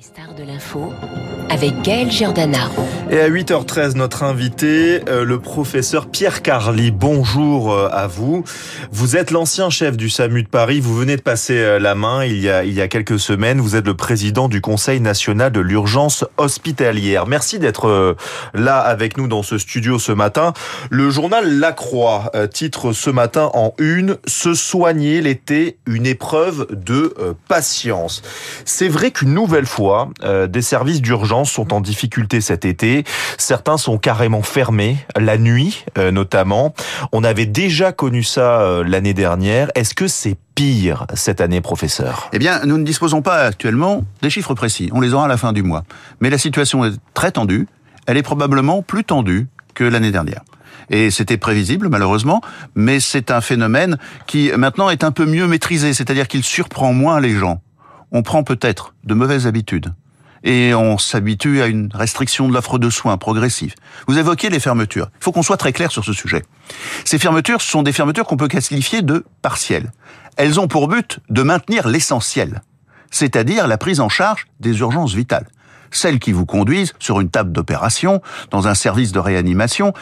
Les stars de l'info avec Gaël Giordana. Et à 8h13, notre invité, euh, le professeur Pierre Carly. Bonjour euh, à vous. Vous êtes l'ancien chef du SAMU de Paris. Vous venez de passer euh, la main il y a, il y a quelques semaines. Vous êtes le président du Conseil national de l'urgence hospitalière. Merci d'être là avec nous dans ce studio ce matin. Le journal La Croix titre ce matin en une Se soigner l'été, une épreuve de patience. C'est vrai qu'une nouvelle fois, des services d'urgence sont en difficulté cet été. Certains sont carrément fermés, la nuit euh, notamment. On avait déjà connu ça euh, l'année dernière. Est-ce que c'est pire cette année, professeur? Eh bien, nous ne disposons pas actuellement des chiffres précis. On les aura à la fin du mois. Mais la situation est très tendue. Elle est probablement plus tendue que l'année dernière. Et c'était prévisible, malheureusement, mais c'est un phénomène qui maintenant est un peu mieux maîtrisé, c'est-à-dire qu'il surprend moins les gens. On prend peut-être de mauvaises habitudes et on s'habitue à une restriction de l'offre de soins progressive. Vous évoquez les fermetures. Il faut qu'on soit très clair sur ce sujet. Ces fermetures sont des fermetures qu'on peut qualifier de partielles. Elles ont pour but de maintenir l'essentiel, c'est-à-dire la prise en charge des urgences vitales, celles qui vous conduisent sur une table d'opération, dans un service de réanimation,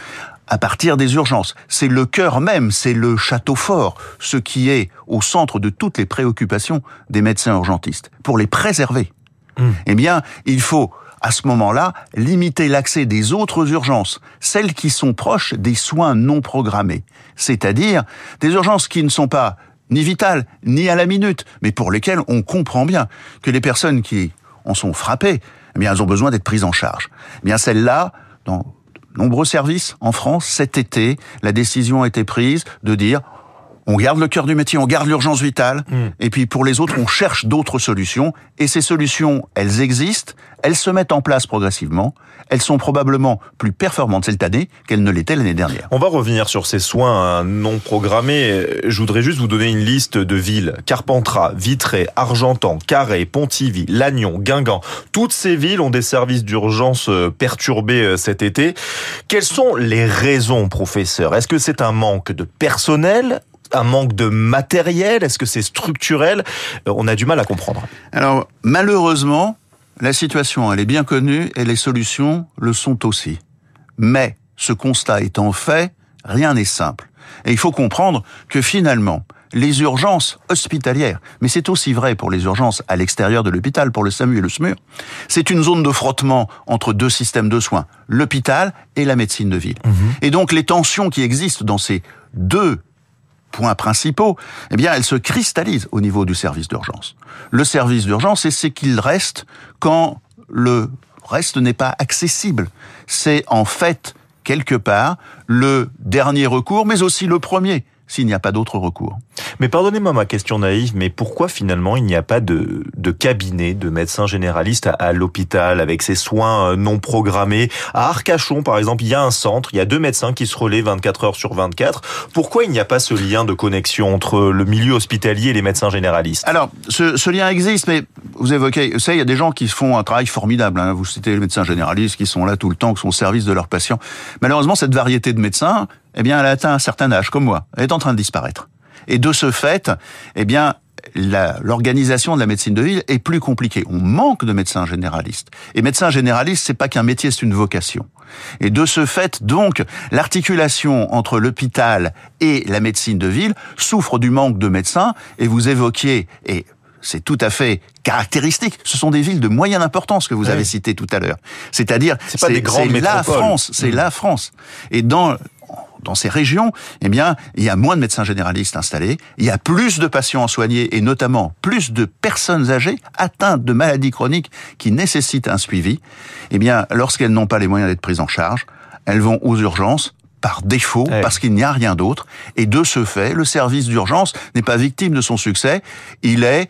à partir des urgences. C'est le cœur même, c'est le château fort, ce qui est au centre de toutes les préoccupations des médecins urgentistes, pour les préserver eh bien, il faut à ce moment-là, limiter l'accès des autres urgences, celles qui sont proches des soins non programmés, c'est-à-dire des urgences qui ne sont pas ni vitales, ni à la minute, mais pour lesquelles on comprend bien que les personnes qui en sont frappées, eh bien, elles ont besoin d'être prises en charge. Eh bien, celles-là, dans nombreux services en France, cet été, la décision a été prise de dire on garde le cœur du métier, on garde l'urgence vitale, mm. et puis pour les autres, on cherche d'autres solutions, et ces solutions, elles existent, elles se mettent en place progressivement, elles sont probablement plus performantes cette année qu'elles ne l'étaient l'année dernière. On va revenir sur ces soins non programmés. Je voudrais juste vous donner une liste de villes. Carpentras, Vitré, Argentan, Carré, Pontivy, Lannion, Guingamp. Toutes ces villes ont des services d'urgence euh, perturbés euh, cet été. Quelles sont les raisons, professeur? Est-ce que c'est un manque de personnel un manque de matériel? Est-ce que c'est structurel? Euh, On a du mal à comprendre. Alors, malheureusement, la situation, elle est bien connue et les solutions le sont aussi. Mais, ce constat étant fait, rien n'est simple. Et il faut comprendre que finalement, les urgences hospitalières, mais c'est aussi vrai pour les urgences à l'extérieur de l'hôpital, pour le SAMU et le SMUR, c'est une zone de frottement entre deux systèmes de soins, l'hôpital et la médecine de ville. Mhm. Et donc les tensions qui existent dans ces deux points principaux, eh bien, elle se cristallise au niveau du service d'urgence. Le service d'urgence, c'est ce qu'il reste quand le reste n'est pas accessible. C'est en fait, quelque part, le dernier recours, mais aussi le premier s'il n'y a pas d'autre recours. Mais pardonnez-moi ma question naïve, mais pourquoi finalement il n'y a pas de, de cabinet de médecins généralistes à, l'hôpital avec ces soins euh, non programmés À Arcachon, par exemple, il y a un centre, il y a deux médecins qui se relaient 24 heures sur 24. Pourquoi il n'y a pas ce lien de connexion entre le milieu hospitalier et les médecins généralistes? Alors, ce, ce, lien existe, mais vous évoquez, vous savez, il y a des gens qui font un travail formidable. Hein. Vous citez les médecins généralistes qui sont là tout le temps, qui sont au service de leurs patients. Malheureusement, cette variété de médecins, eh bien, elle a atteint un certain âge, comme moi. Elle est en train de disparaître. Et de ce fait, eh bien, l'organisation de la médecine de ville est plus compliquée. On manque de médecins généralistes. Et médecin généraliste, c'est pas qu'un métier, c'est une vocation. Et de ce fait, donc, l'articulation entre l'hôpital et la médecine de ville souffre du manque de médecins. Et vous évoquiez, et c'est tout à fait caractéristique. Ce sont des villes de moyenne importance que vous avez citées tout à l'heure. C'est-à-dire, c'est la France, c'est mmh. la France. Et dans dans ces régions, eh bien, il y a moins de médecins généralistes installés, il y a plus de patients soignés et notamment plus de personnes âgées atteintes de maladies chroniques qui nécessitent un suivi. Eh bien, lorsqu'elles n'ont pas les moyens d'être prises en charge, elles vont aux urgences par défaut, parce qu'il n'y a rien d'autre. Et de ce fait, le service d'urgence n'est pas victime de son succès, il est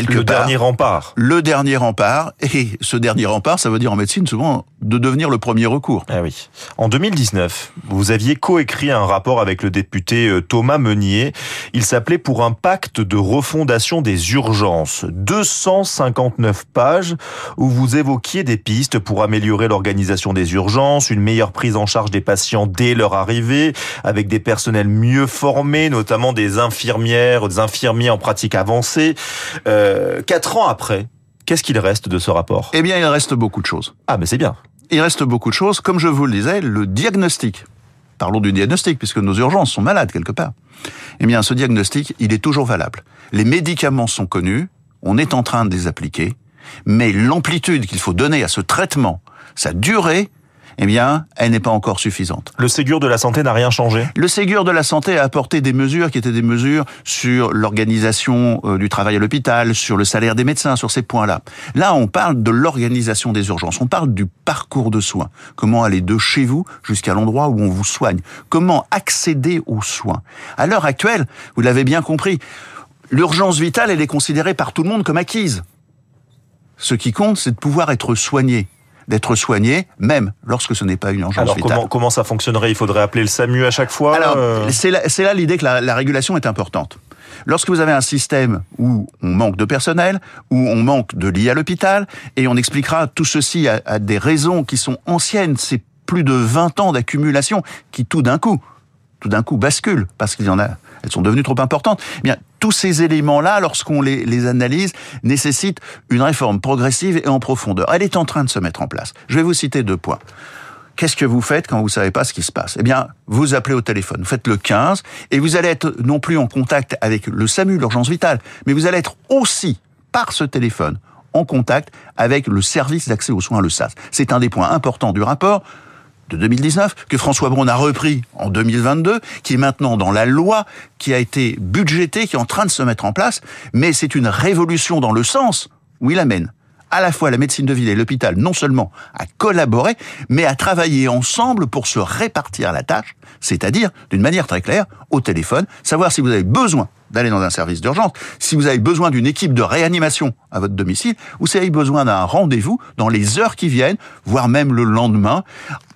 le dernier rempart. Le dernier rempart. Et ce dernier rempart, ça veut dire en médecine souvent de devenir le premier recours. Ah oui. En 2019, vous aviez coécrit un rapport avec le député euh, Thomas Meunier. Il s'appelait Pour un pacte de refondation des urgences. 259 pages où vous évoquiez des pistes pour améliorer l'organisation des urgences, une meilleure prise en charge des patients dès leur arrivée, avec des personnels mieux formés, notamment des infirmières, des infirmiers en pratique avancée. Euh, quatre ans après, Qu'est-ce qu'il reste de ce rapport? Eh bien, il reste beaucoup de choses. Ah, mais c'est bien. Il reste beaucoup de choses. Comme je vous le disais, le diagnostic. Parlons du diagnostic, puisque nos urgences sont malades quelque part. Eh bien, ce diagnostic, il est toujours valable. Les médicaments sont connus, on est en train de les appliquer, mais l'amplitude qu'il faut donner à ce traitement, sa durée, eh bien, elle n'est pas encore suffisante. Le Ségur de la santé n'a rien changé? Le Ségur de la santé a apporté des mesures qui étaient des mesures sur l'organisation euh, du travail à l'hôpital, sur le salaire des médecins, sur ces points-là. Là, on parle de l'organisation des urgences, on parle du parcours de soins. Comment aller de chez vous jusqu'à l'endroit où on vous soigne? Comment accéder aux soins? À l'heure actuelle, vous l'avez bien compris, l'urgence vitale, elle est considérée par tout le monde comme acquise. Ce qui compte, c'est de pouvoir être soigné d'être soigné, même lorsque ce n'est pas une urgence Alors vitale. comment, comment ça fonctionnerait? Il faudrait appeler le SAMU à chaque fois Alors, euh? c'est là, l'idée que la, la régulation est importante. Lorsque vous avez un système où on manque de personnel, où on manque de lits à l'hôpital, et on expliquera tout ceci à, à des raisons qui sont anciennes, c'est plus de 20 ans d'accumulation qui tout d'un coup, tout d'un coup basculent, parce qu'il y en a, elles sont devenues trop importantes. Eh bien, tous ces éléments-là, lorsqu'on les, les analyse, nécessitent une réforme progressive et en profondeur. Elle est en train de se mettre en place. Je vais vous citer deux points. Qu'est-ce que vous faites quand vous savez pas ce qui se passe? Eh bien, vous appelez au téléphone, vous faites le 15 et vous allez être non plus en contact avec le SAMU, l'urgence vitale, mais vous allez être aussi par ce téléphone en contact avec le service d'accès aux soins, le SAS. C'est un des points importants du rapport de 2019 que François Braun a repris en 2022, qui est maintenant dans la loi, qui a été budgété, qui est en train de se mettre en place, mais c'est une révolution dans le sens où il amène à la fois la médecine de ville et l'hôpital, non seulement à collaborer, mais à travailler ensemble pour se répartir la tâche, c'est-à-dire, d'une manière très claire, au téléphone, savoir si vous avez besoin d'aller dans un service d'urgence, si vous avez besoin d'une équipe de réanimation à votre domicile, ou si vous avez besoin d'un rendez-vous dans les heures qui viennent, voire même le lendemain,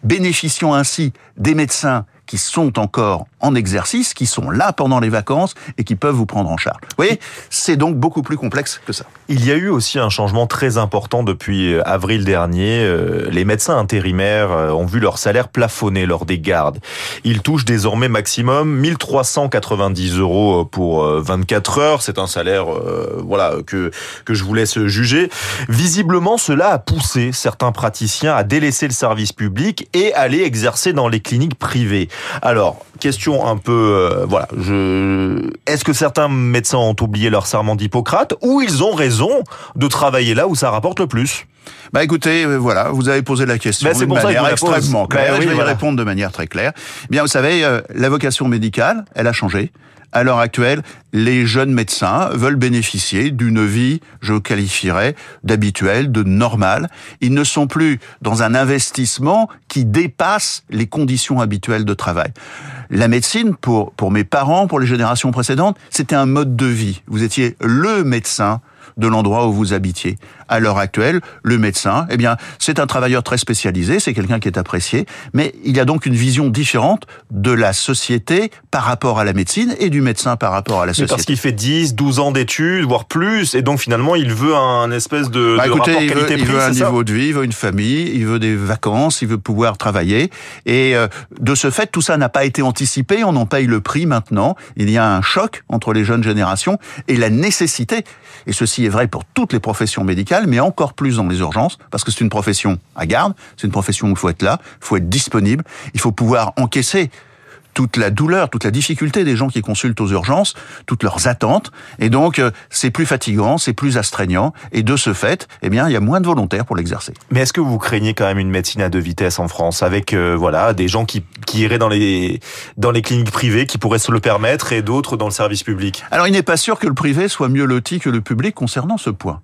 bénéficiant ainsi des médecins qui sont encore en exercice, qui sont là pendant les vacances et qui peuvent vous prendre en charge. Vous voyez, c'est donc beaucoup plus complexe que ça. Il y a eu aussi un changement très important depuis euh, avril dernier. Euh, Les médecins intérimaires euh, ont vu leur salaire plafonner lors des gardes. Ils touchent désormais maximum 1390 euros pour 24 heures. C'est un salaire, voilà, que que je vous laisse juger. Visiblement, cela a poussé certains praticiens à délaisser le service public et aller exercer dans les cliniques privées. Alors, question un peu, euh, voilà, je, est-ce que certains médecins ont oublié leur serment d'Hippocrate ou ils ont raison de travailler là où ça rapporte le plus? Bah écoutez, euh, voilà, vous avez posé la question c'est d'une pour ça que je manière pose. extrêmement claire. Oui, je vais voilà. y répondre de manière très claire. Eh Bien, vous savez, euh, la vocation médicale, elle a changé. À l'heure actuelle, les jeunes médecins veulent bénéficier d'une vie, je qualifierais, d'habituelle, de normale. Ils ne sont plus dans un investissement qui dépasse les conditions habituelles de travail. La médecine, pour, pour mes parents, pour les générations précédentes, c'était un mode de vie. Vous étiez le médecin de l'endroit où vous habitiez. À l'heure actuelle, le médecin, eh bien, c'est un travailleur très spécialisé, c'est quelqu'un qui est apprécié, mais il y a donc une vision différente de la société par rapport à la médecine et du médecin par rapport à la Mais société. parce qu'il fait 10, 12 ans d'études, voire plus, et donc finalement il veut un espèce de, Bah, de rapport il veut, il qualité-prix, veut un niveau de vie, il veut une famille, il veut des vacances, il veut pouvoir travailler. Et euh, de ce fait, tout ça n'a pas été anticipé, on en paye le prix maintenant. Il y a un choc entre les jeunes générations et la nécessité, et ceci est vrai pour toutes les professions médicales, mais encore plus dans les urgences, parce que c'est une profession à garde, c'est une profession où il faut être là, il faut être disponible, il faut pouvoir encaisser toute la douleur, toute la difficulté des gens qui consultent aux urgences, toutes leurs attentes, et donc euh, c'est plus fatigant, c'est plus astreignant, et de ce fait, eh bien, il y a moins de volontaires pour l'exercer. Mais est-ce que vous craignez quand même une médecine à deux vitesses en France, avec euh, voilà des gens qui, qui iraient dans les dans les cliniques privées, qui pourraient se le permettre, et d'autres dans le service public? Alors, il n'est pas sûr que le privé soit mieux loti que le public concernant ce point.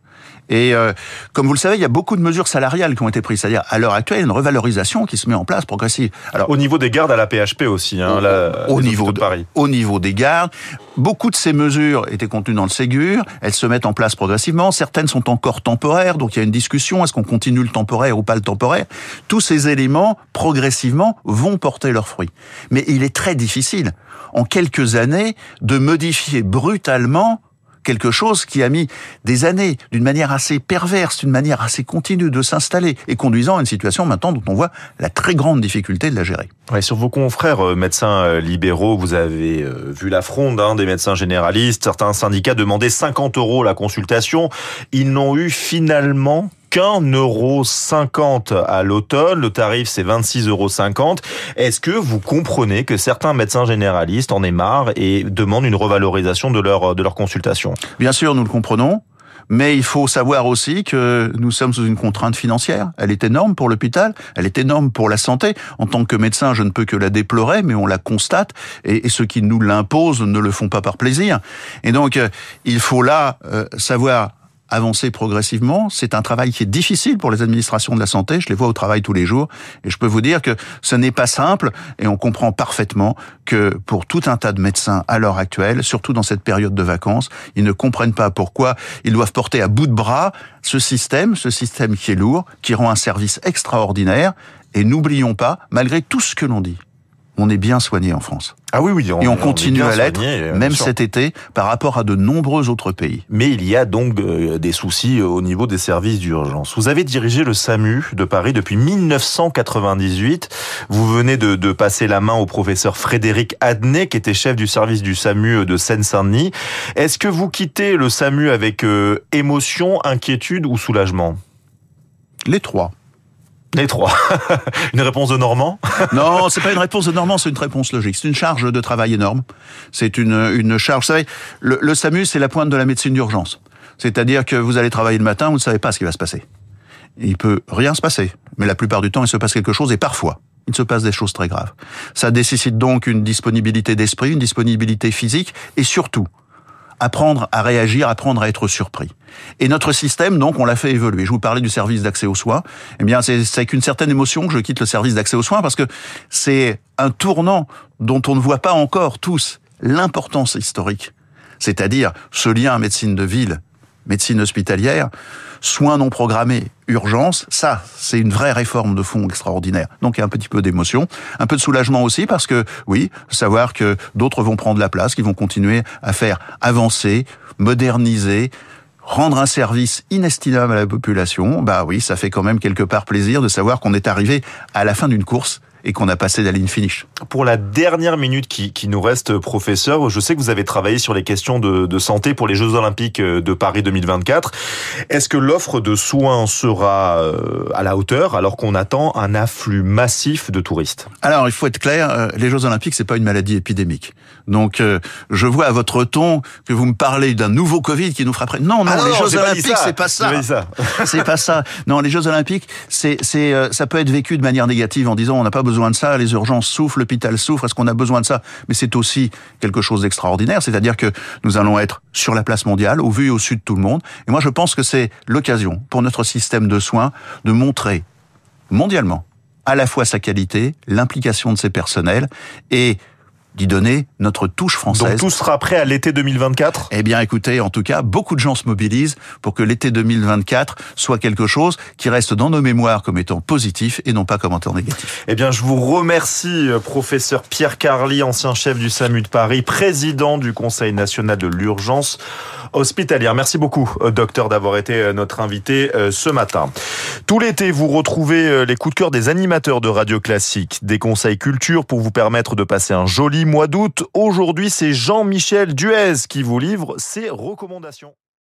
Et euh, comme vous le savez, il y a beaucoup de mesures salariales qui ont été prises. C'est-à-dire, à l'heure actuelle, il y a une revalorisation qui se met en place progressive. Alors, Au niveau des gardes à la PHP aussi, hein, au niveau de Paris. au niveau des gardes. Beaucoup de ces mesures étaient contenues dans le Ségur. Elles se mettent en place progressivement. Certaines sont encore temporaires, donc il y a une discussion. Est-ce qu'on continue le temporaire ou pas le temporaire? Tous ces éléments, progressivement, vont porter leurs fruits. Mais il est très difficile, en quelques années, de modifier brutalement quelque chose qui a mis des années, d'une manière assez perverse, d'une manière assez continue de s'installer et conduisant à une situation maintenant dont on voit la très grande difficulté de la gérer. Ouais, sur vos confrères euh, médecins euh, libéraux, vous avez euh, vu la fronde hein, des médecins généralistes. Certains syndicats demandaient 50 euros la consultation. Ils n'ont eu finalement qu'un euro cinquante à l'automne. Le tarif, c'est 26,50 euros. Est-ce que vous comprenez que certains médecins généralistes en aient marre et demandent une revalorisation de leur, de leur consultation? Bien sûr, nous le comprenons. Mais il faut savoir aussi que nous sommes sous une contrainte financière. Elle est énorme pour l'hôpital, elle est énorme pour la santé. En tant que médecin, je ne peux que la déplorer, mais on la constate. Et, ceux qui nous l'imposent ne le font pas par plaisir. Et donc, euh, il faut là euh, savoir avancer progressivement. C'est un travail qui est difficile pour les administrations de la santé. Je les vois au travail tous les jours. Et je peux vous dire que ce n'est pas simple. Et on comprend parfaitement que pour tout un tas de médecins à l'heure actuelle, surtout dans cette période de vacances, ils ne comprennent pas pourquoi ils doivent porter à bout de bras ce système, ce système qui est lourd, qui rend un service extraordinaire. Et n'oublions pas, malgré tout ce que l'on dit, on est bien soigné en France. Ah oui, oui. et on continue à l'être, euh, même cet été, par rapport à de nombreux autres pays. Mais il y a donc euh, des soucis euh, au niveau des services d'urgence. Vous avez dirigé le SAMU de Paris depuis 1998. Vous venez de, de passer la main au professeur Frédéric Adnet, qui était chef du service du SAMU de Seine-Saint-Denis. Est-ce que vous quittez le SAMU avec émotion, inquiétude ou soulagement? Les trois. Les trois. une réponse de Normand Non, c'est pas une réponse de Normand, c'est une réponse logique. C'est une charge de travail énorme. C'est une, une charge. Vous savez, le, le SAMU, c'est la pointe de la médecine d'urgence. C'est-à-dire que vous allez travailler le matin, vous ne savez pas ce qui va se passer. Il peut rien se passer, mais la plupart du temps, il se passe quelque chose et parfois, il se passe des choses très graves. Ça nécessite donc une disponibilité d'esprit, une disponibilité physique et surtout apprendre à réagir, apprendre à être surpris. Et notre système, donc, on l'a fait évoluer. Je vous parlais du service d'accès aux soins. Eh bien, c'est avec une certaine émotion que je quitte le service d'accès aux soins parce que c'est un tournant dont on ne voit pas encore tous l'importance historique. C'est-à-dire ce lien médecine de ville, médecine hospitalière, soins non programmés, urgence, ça, c'est une vraie réforme de fond extraordinaire. Donc il y a un petit peu d'émotion, un peu de soulagement aussi parce que oui, savoir que d'autres vont prendre la place, qu'ils vont continuer à faire avancer, moderniser, rendre un service inestimable à la population, bah oui, ça fait quand même quelque part plaisir de savoir qu'on est arrivé à la fin d'une course et qu'on a passé la ligne finish. Pour la dernière minute qui, qui, nous reste, professeur, je sais que vous avez travaillé sur les questions de, de santé pour les Jeux Olympiques euh, de Paris 2024. Est-ce que l'offre de soins sera euh, à la hauteur alors qu'on attend un afflux massif de touristes? Alors, il faut être clair, euh, les Jeux Olympiques, c'est pas une maladie épidémique. Donc, je vois à votre ton que vous me parlez d'un nouveau Covid qui nous frapperait. Non, non, ah les Jeux Olympiques, c'est pas ça. c'est pas ça. Non, les Jeux Olympiques, c'est, c'est, ça peut être vécu de manière négative en disant on n'a pas besoin besoin de ça, les urgences souffrent, l'hôpital souffre, est-ce qu'on a besoin de ça? Mais c'est aussi quelque chose d'extraordinaire, c'est-à-dire que nous allons être sur la place mondiale, au vu et au sud de tout le monde. Et moi, je pense que c'est l'occasion pour notre système de soins de montrer mondialement à la fois sa qualité, l'implication de ses personnels et d'y donner notre touche française. Donc tout sera prêt à l'été 2024 Eh bien écoutez, en tout cas, beaucoup de gens se mobilisent pour que l'été 2024 soit quelque chose qui reste dans nos mémoires comme étant positif et non pas comme étant négatif. Eh bien je vous remercie, euh, professeur Pierre Carly, ancien chef du SAMU de Paris, président du Conseil national de l'urgence hospitalière. Merci beaucoup, euh, docteur, d'avoir été euh, notre invité ce matin. Tout l'été, vous retrouvez les coups de cœur des animateurs de Radio Classique, des conseils culture pour vous permettre de passer un joli mois d'août. Aujourd'hui, c'est Jean-Michel Duez qui vous livre ses recommandations.